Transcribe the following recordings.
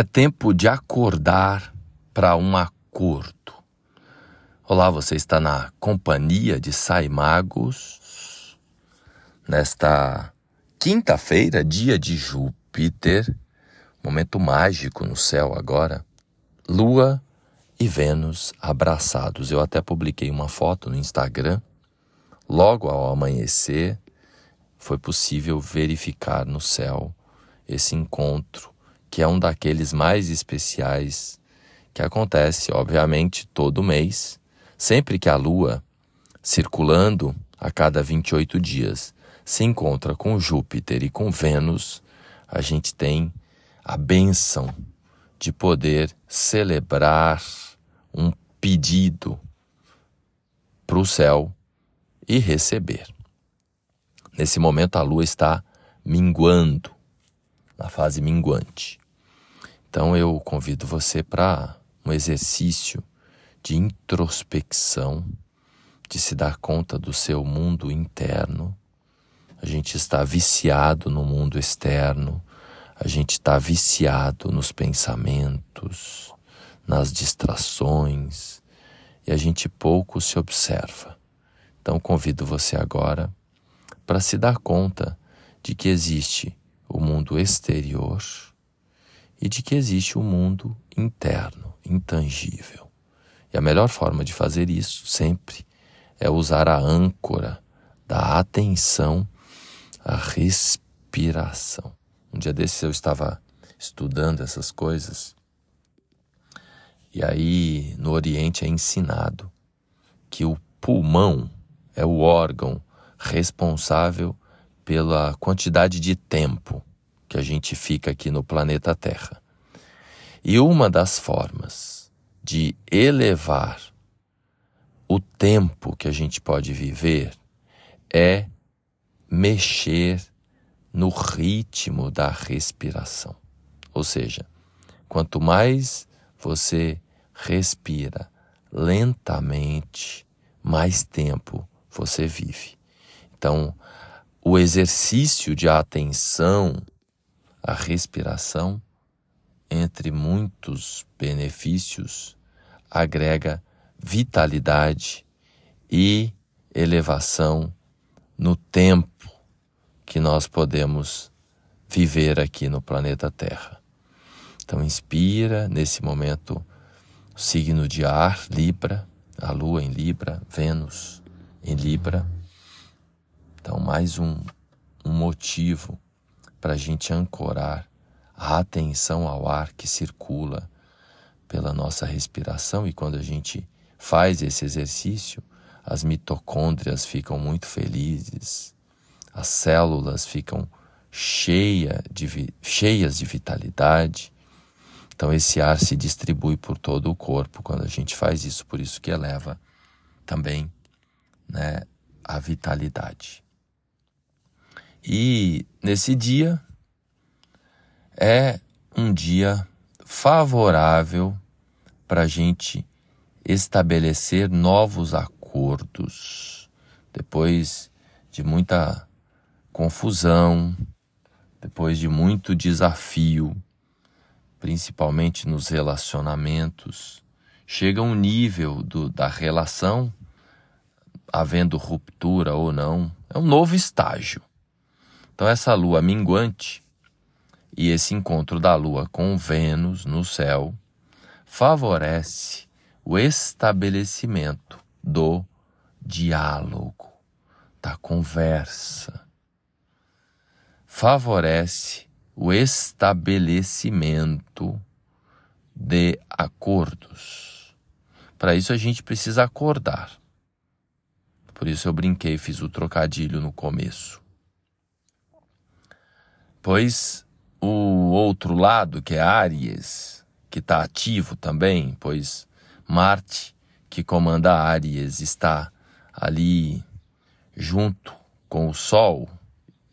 É tempo de acordar para um acordo. Olá, você está na companhia de Sai Magos nesta quinta-feira, dia de Júpiter, momento mágico no céu agora. Lua e Vênus abraçados. Eu até publiquei uma foto no Instagram. Logo ao amanhecer, foi possível verificar no céu esse encontro que é um daqueles mais especiais que acontece, obviamente, todo mês, sempre que a Lua, circulando a cada 28 dias, se encontra com Júpiter e com Vênus, a gente tem a benção de poder celebrar um pedido para o céu e receber. Nesse momento, a Lua está minguando, na fase minguante. Então eu convido você para um exercício de introspecção, de se dar conta do seu mundo interno. A gente está viciado no mundo externo, a gente está viciado nos pensamentos, nas distrações e a gente pouco se observa. Então convido você agora para se dar conta de que existe o mundo exterior e de que existe um mundo interno, intangível. E a melhor forma de fazer isso sempre é usar a âncora da atenção à respiração. Um dia desses eu estava estudando essas coisas e aí no Oriente é ensinado que o pulmão é o órgão responsável pela quantidade de tempo que a gente fica aqui no planeta Terra. E uma das formas de elevar o tempo que a gente pode viver é mexer no ritmo da respiração. Ou seja, quanto mais você respira lentamente, mais tempo você vive. Então, o exercício de atenção a respiração, entre muitos benefícios, agrega vitalidade e elevação no tempo que nós podemos viver aqui no planeta Terra. Então, inspira nesse momento signo de ar, Libra, a Lua em Libra, Vênus em Libra. Então, mais um, um motivo para a gente ancorar a atenção ao ar que circula pela nossa respiração e quando a gente faz esse exercício, as mitocôndrias ficam muito felizes, as células ficam cheia de, cheias de vitalidade. Então esse ar se distribui por todo o corpo quando a gente faz isso, por isso que eleva também né, a vitalidade. E nesse dia é um dia favorável para a gente estabelecer novos acordos. Depois de muita confusão, depois de muito desafio, principalmente nos relacionamentos, chega um nível do, da relação, havendo ruptura ou não, é um novo estágio. Então, essa lua minguante e esse encontro da lua com Vênus no céu favorece o estabelecimento do diálogo, da conversa. Favorece o estabelecimento de acordos. Para isso a gente precisa acordar. Por isso eu brinquei, fiz o trocadilho no começo. Pois o outro lado, que é Áries, que está ativo também, pois Marte, que comanda Áries, está ali junto com o Sol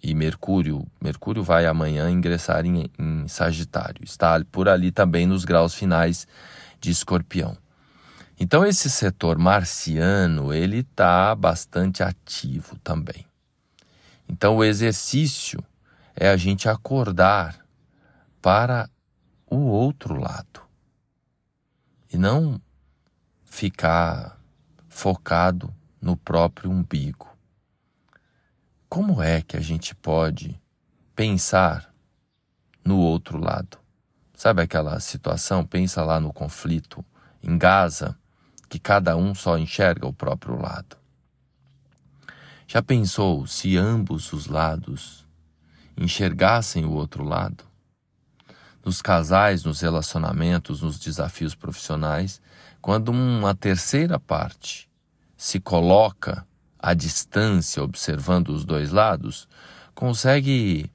e Mercúrio. Mercúrio vai amanhã ingressar em, em Sagitário. Está por ali também nos graus finais de Escorpião. Então esse setor marciano ele está bastante ativo também. Então o exercício é a gente acordar para o outro lado e não ficar focado no próprio umbigo. Como é que a gente pode pensar no outro lado? Sabe aquela situação? Pensa lá no conflito em Gaza, que cada um só enxerga o próprio lado. Já pensou se ambos os lados enxergassem o outro lado? Nos casais, nos relacionamentos, nos desafios profissionais, quando uma terceira parte se coloca à distância, observando os dois lados, consegue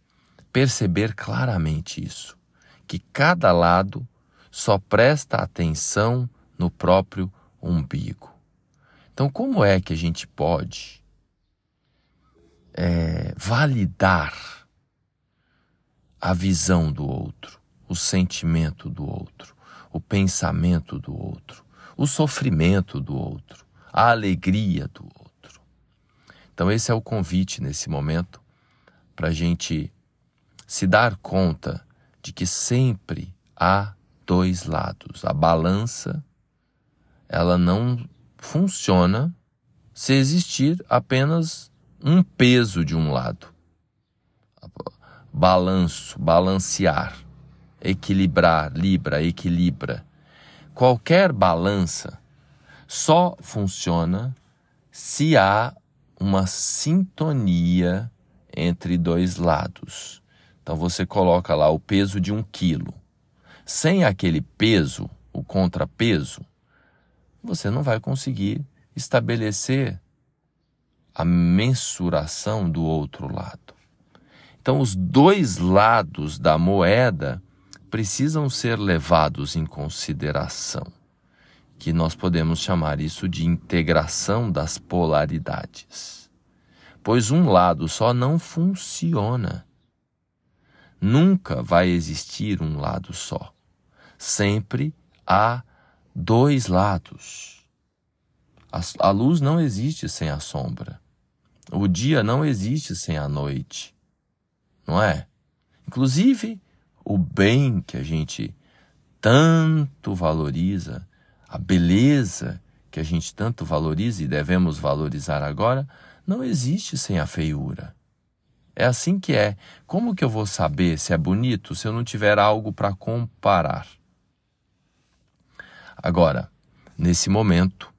perceber claramente isso, que cada lado só presta atenção no próprio umbigo. Então, como é que a gente pode é, validar a visão do outro, o sentimento do outro, o pensamento do outro, o sofrimento do outro, a alegria do outro. Então, esse é o convite nesse momento para a gente se dar conta de que sempre há dois lados. A balança, ela não funciona se existir apenas um peso de um lado. Balanço, balancear, equilibrar, libra, equilibra. Qualquer balança só funciona se há uma sintonia entre dois lados. Então você coloca lá o peso de um quilo. Sem aquele peso, o contrapeso, você não vai conseguir estabelecer a mensuração do outro lado. Então, os dois lados da moeda precisam ser levados em consideração que nós podemos chamar isso de integração das polaridades. Pois um lado só não funciona. Nunca vai existir um lado só. Sempre há dois lados. A, luz não existe sem a sombra. O dia não existe sem a noite. Não é? Inclusive, o bem que a gente tanto valoriza a beleza que a gente tanto valoriza e devemos valorizar agora, não existe sem a feiura. É assim que é. Como que eu vou saber se é bonito se eu não tiver algo para comparar? Agora, nesse momento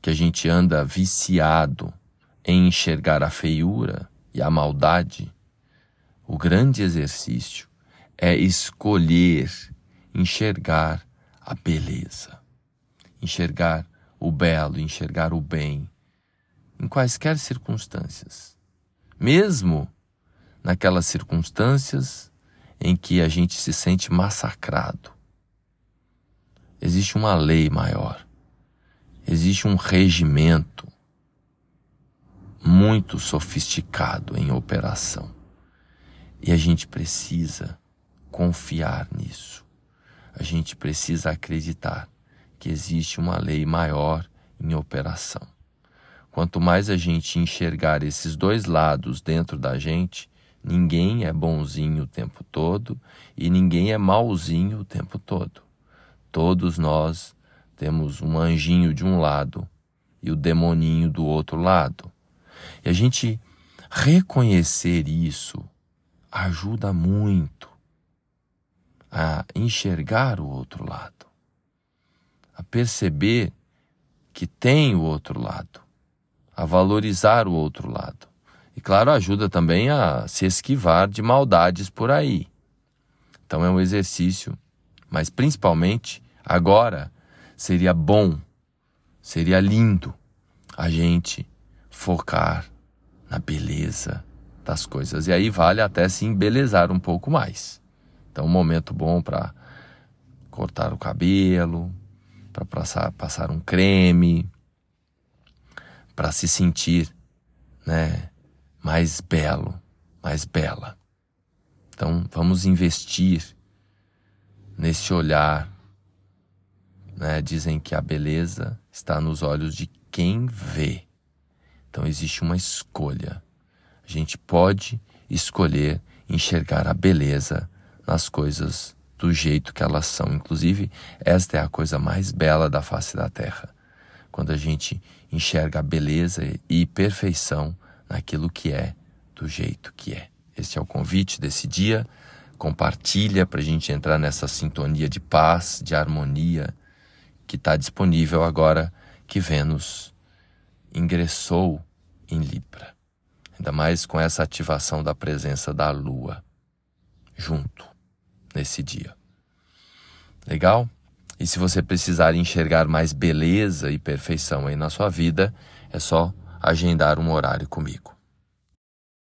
que a gente anda viciado em enxergar a feiura e a maldade, o grande exercício é escolher enxergar a beleza enxergar o belo, enxergar o bem, em quaisquer circunstâncias. Mesmo naquelas circunstâncias em que a gente se sente massacrado. Existe uma lei maior, existe um regimento muito sofisticado em operação. E a gente precisa confiar nisso. A gente precisa acreditar que existe uma lei maior em operação. Quanto mais a gente enxergar esses dois lados dentro da gente, ninguém é bonzinho o tempo todo e ninguém é malzinho o tempo todo. Todos nós temos um anjinho de um lado e o demoninho do outro lado. E a gente reconhecer isso ajuda muito a enxergar o outro lado a perceber que tem o outro lado, a valorizar o outro lado. E claro, ajuda também a se esquivar de maldades por aí. Então é um exercício, mas principalmente agora seria bom, seria lindo a gente focar na beleza das coisas. E aí vale até se embelezar um pouco mais. Então, um momento bom para cortar o cabelo, para passar, passar um creme, para se sentir né, mais belo, mais bela. Então vamos investir nesse olhar. Né? Dizem que a beleza está nos olhos de quem vê. Então existe uma escolha. A gente pode escolher enxergar a beleza nas coisas do jeito que elas são. Inclusive, esta é a coisa mais bela da face da Terra. Quando a gente enxerga a beleza e perfeição naquilo que é, do jeito que é. Este é o convite desse dia. Compartilha para a gente entrar nessa sintonia de paz, de harmonia que está disponível agora que Vênus ingressou em Libra. Ainda mais com essa ativação da presença da Lua junto nesse dia. Legal? E se você precisar enxergar mais beleza e perfeição aí na sua vida, é só agendar um horário comigo.